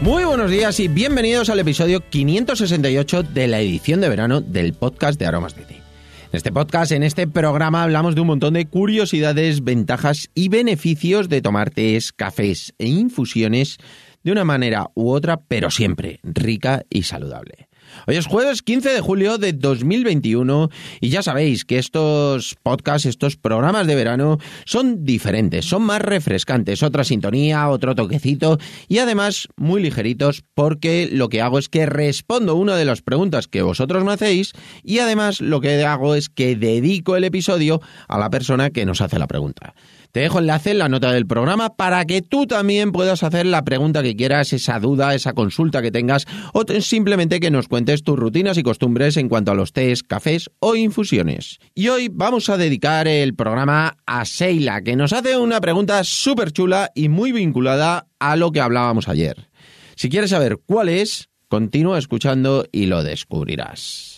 Muy buenos días y bienvenidos al episodio 568 de la edición de verano del podcast de Aromas de Té. En este podcast, en este programa, hablamos de un montón de curiosidades, ventajas y beneficios de tomar tés, cafés e infusiones de una manera u otra, pero siempre rica y saludable. Hoy es jueves 15 de julio de 2021 y ya sabéis que estos podcasts, estos programas de verano son diferentes, son más refrescantes, otra sintonía, otro toquecito y además muy ligeritos porque lo que hago es que respondo una de las preguntas que vosotros me hacéis y además lo que hago es que dedico el episodio a la persona que nos hace la pregunta. Te dejo enlace en la nota del programa para que tú también puedas hacer la pregunta que quieras, esa duda, esa consulta que tengas o simplemente que nos cuentes tus rutinas y costumbres en cuanto a los tés, cafés o infusiones. Y hoy vamos a dedicar el programa a Seila, que nos hace una pregunta súper chula y muy vinculada a lo que hablábamos ayer. Si quieres saber cuál es, continúa escuchando y lo descubrirás.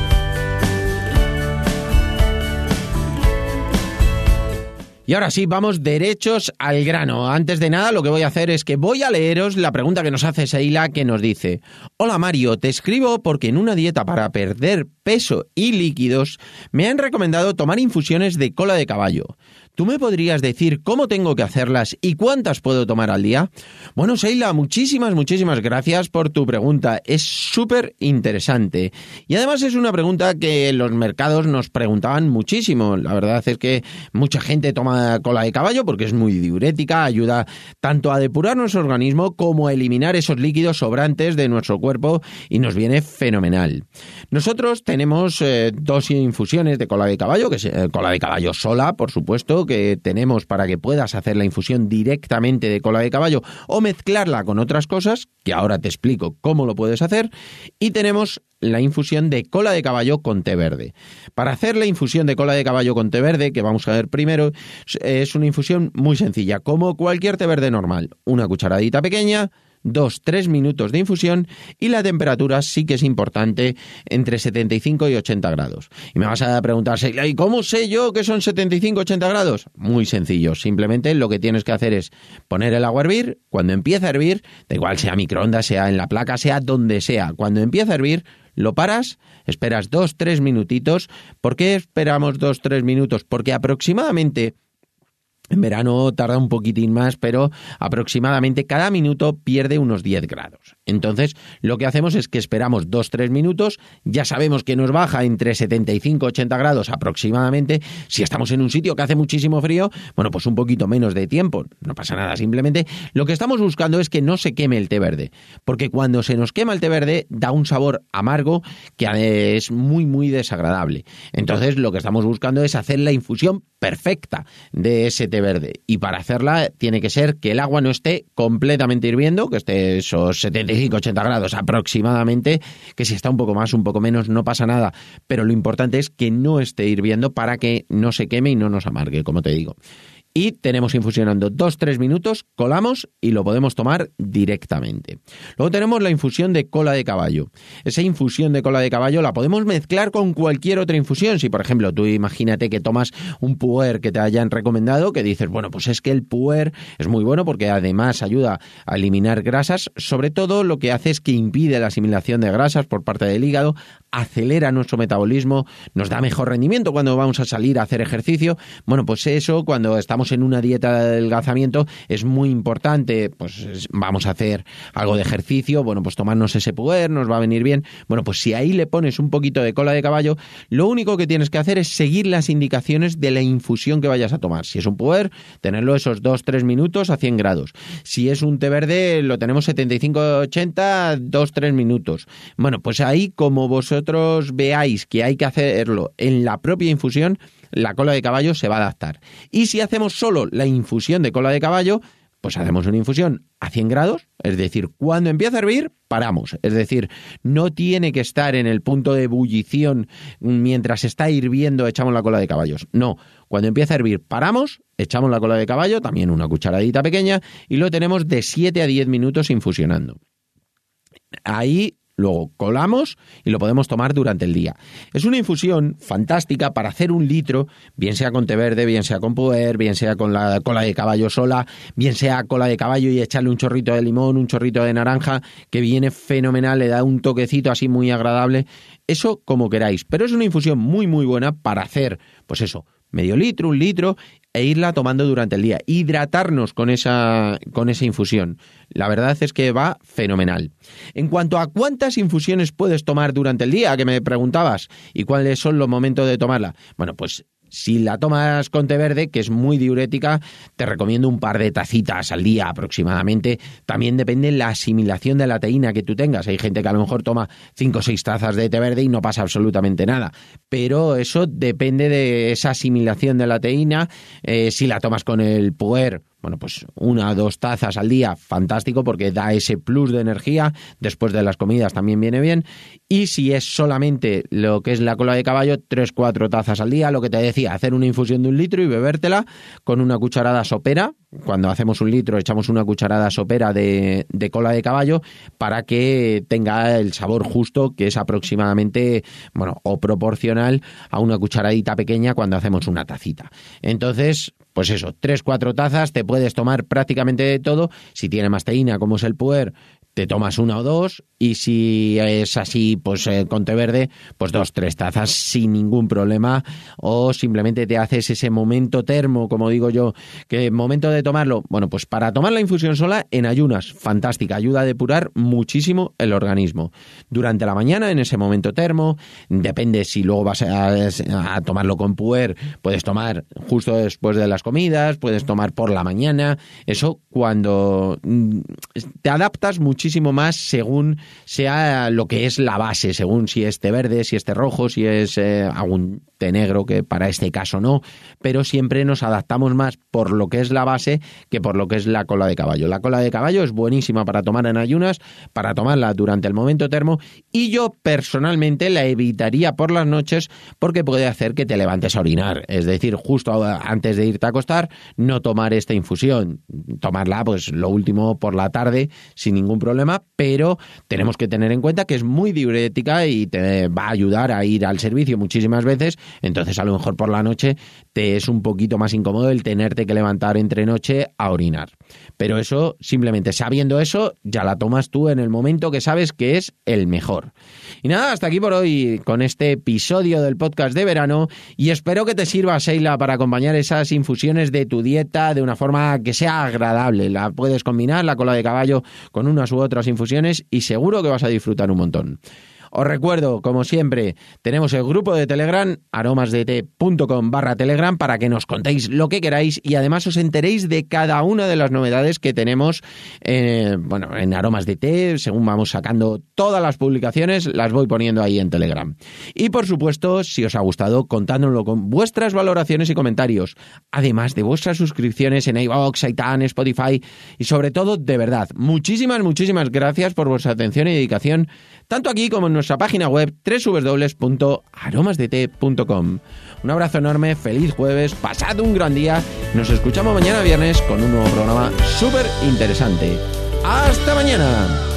Y ahora sí, vamos derechos al grano. Antes de nada, lo que voy a hacer es que voy a leeros la pregunta que nos hace Seila, que nos dice: Hola Mario, te escribo porque en una dieta para perder peso y líquidos me han recomendado tomar infusiones de cola de caballo. ¿Tú me podrías decir cómo tengo que hacerlas y cuántas puedo tomar al día? Bueno, Seila, muchísimas, muchísimas gracias por tu pregunta. Es súper interesante. Y además es una pregunta que los mercados nos preguntaban muchísimo. La verdad es que mucha gente toma cola de caballo porque es muy diurética, ayuda tanto a depurar nuestro organismo como a eliminar esos líquidos sobrantes de nuestro cuerpo y nos viene fenomenal. Nosotros tenemos eh, dos infusiones de cola de caballo, que es eh, cola de caballo sola, por supuesto, que tenemos para que puedas hacer la infusión directamente de cola de caballo o mezclarla con otras cosas, que ahora te explico cómo lo puedes hacer, y tenemos la infusión de cola de caballo con té verde. Para hacer la infusión de cola de caballo con té verde, que vamos a ver primero, es una infusión muy sencilla, como cualquier té verde normal. Una cucharadita pequeña, 2-3 minutos de infusión y la temperatura sí que es importante entre 75 y 80 grados. Y me vas a preguntar, ¿y cómo sé yo que son 75-80 grados? Muy sencillo, simplemente lo que tienes que hacer es poner el agua a hervir, cuando empieza a hervir, da igual sea microondas, sea en la placa, sea donde sea, cuando empieza a hervir, lo paras, esperas 2-3 minutitos. ¿Por qué esperamos 2-3 minutos? Porque aproximadamente en verano tarda un poquitín más, pero aproximadamente cada minuto pierde unos 10 grados. Entonces, lo que hacemos es que esperamos 2-3 minutos, ya sabemos que nos baja entre 75 y 80 grados aproximadamente. Si estamos en un sitio que hace muchísimo frío, bueno, pues un poquito menos de tiempo, no pasa nada, simplemente lo que estamos buscando es que no se queme el té verde, porque cuando se nos quema el té verde da un sabor amargo que es muy muy desagradable. Entonces, lo que estamos buscando es hacer la infusión perfecta de ese té verde. Y para hacerla tiene que ser que el agua no esté completamente hirviendo, que esté esos 75-80 grados aproximadamente, que si está un poco más, un poco menos, no pasa nada. Pero lo importante es que no esté hirviendo para que no se queme y no nos amargue, como te digo y tenemos infusionando 2-3 minutos, colamos y lo podemos tomar directamente. Luego tenemos la infusión de cola de caballo. Esa infusión de cola de caballo la podemos mezclar con cualquier otra infusión. Si, por ejemplo, tú imagínate que tomas un puer que te hayan recomendado, que dices, bueno, pues es que el puer es muy bueno porque además ayuda a eliminar grasas, sobre todo lo que hace es que impide la asimilación de grasas por parte del hígado, acelera nuestro metabolismo, nos da mejor rendimiento cuando vamos a salir a hacer ejercicio. Bueno, pues eso cuando estamos en una dieta de adelgazamiento es muy importante, pues vamos a hacer algo de ejercicio, bueno, pues tomarnos ese puer, nos va a venir bien. Bueno, pues si ahí le pones un poquito de cola de caballo, lo único que tienes que hacer es seguir las indicaciones de la infusión que vayas a tomar. Si es un puer, tenerlo esos 2-3 minutos a 100 grados. Si es un té verde, lo tenemos 75-80, 2-3 minutos. Bueno, pues ahí como vosotros veáis que hay que hacerlo en la propia infusión, la cola de caballo se va a adaptar. Y si hacemos solo la infusión de cola de caballo, pues hacemos una infusión a 100 grados, es decir, cuando empieza a hervir, paramos. Es decir, no tiene que estar en el punto de ebullición mientras está hirviendo, echamos la cola de caballos. No, cuando empieza a hervir, paramos, echamos la cola de caballo, también una cucharadita pequeña, y lo tenemos de 7 a 10 minutos infusionando. Ahí Luego colamos y lo podemos tomar durante el día. Es una infusión fantástica para hacer un litro, bien sea con té verde, bien sea con puer, bien sea con la cola de caballo sola, bien sea cola de caballo y echarle un chorrito de limón, un chorrito de naranja, que viene fenomenal, le da un toquecito así muy agradable. Eso como queráis, pero es una infusión muy muy buena para hacer, pues eso, medio litro, un litro, e irla tomando durante el día. Hidratarnos con esa, con esa infusión. La verdad es que va fenomenal. En cuanto a cuántas infusiones puedes tomar durante el día, que me preguntabas, y cuáles son los momentos de tomarla. Bueno, pues si la tomas con té verde, que es muy diurética, te recomiendo un par de tacitas al día aproximadamente. También depende la asimilación de la teína que tú tengas. Hay gente que a lo mejor toma 5 o 6 tazas de té verde y no pasa absolutamente nada. Pero eso depende de esa asimilación de la teína. Eh, si la tomas con el puer, bueno, pues una o dos tazas al día, fantástico porque da ese plus de energía. Después de las comidas también viene bien. Y si es solamente lo que es la cola de caballo, tres, cuatro tazas al día. Lo que te decía, hacer una infusión de un litro y bebértela con una cucharada sopera. Cuando hacemos un litro, echamos una cucharada sopera de, de cola de caballo para que tenga el sabor justo, que es aproximadamente, bueno, o proporcional a una cucharadita pequeña cuando hacemos una tacita. Entonces, pues eso, tres, cuatro tazas, te puedes tomar prácticamente de todo. Si tiene más teína, como es el puer, te tomas una o dos y si es así, pues eh, con té verde, pues dos, tres tazas sin ningún problema o simplemente te haces ese momento termo, como digo yo, que momento de tomarlo, bueno, pues para tomar la infusión sola en ayunas, fantástica, ayuda a depurar muchísimo el organismo. Durante la mañana, en ese momento termo, depende si luego vas a, a tomarlo con puer, puedes tomar justo después de las comidas, puedes tomar por la mañana, eso cuando mm, te adaptas mucho muchísimo más según sea lo que es la base, según si es té verde, si es té rojo, si es eh, algún té negro, que para este caso no, pero siempre nos adaptamos más por lo que es la base que por lo que es la cola de caballo. La cola de caballo es buenísima para tomar en ayunas, para tomarla durante el momento termo y yo personalmente la evitaría por las noches porque puede hacer que te levantes a orinar, es decir, justo antes de irte a acostar, no tomar esta infusión, tomarla pues lo último por la tarde sin ningún problema, pero tenemos que tener en cuenta que es muy diurética y te va a ayudar a ir al servicio muchísimas veces, entonces a lo mejor por la noche te es un poquito más incómodo el tenerte que levantar entre noche a orinar. Pero eso, simplemente sabiendo eso, ya la tomas tú en el momento que sabes que es el mejor. Y nada, hasta aquí por hoy con este episodio del podcast de verano y espero que te sirva, Sheila, para acompañar esas infusiones de tu dieta de una forma que sea agradable. La puedes combinar, la cola de caballo, con unas u otras infusiones y seguro que vas a disfrutar un montón. Os recuerdo, como siempre, tenemos el grupo de Telegram, aromasdt.com barra Telegram, para que nos contéis lo que queráis y además os enteréis de cada una de las novedades que tenemos eh, bueno, en Aromas de Té. Según vamos sacando todas las publicaciones, las voy poniendo ahí en Telegram. Y por supuesto, si os ha gustado, contádnoslo con vuestras valoraciones y comentarios, además de vuestras suscripciones en iVoox, iTunes, Spotify y sobre todo, de verdad, muchísimas, muchísimas gracias por vuestra atención y dedicación tanto aquí como en nuestra página web www.aromasdt.com. Un abrazo enorme, feliz jueves, pasad un gran día, nos escuchamos mañana viernes con un nuevo programa súper interesante. ¡Hasta mañana!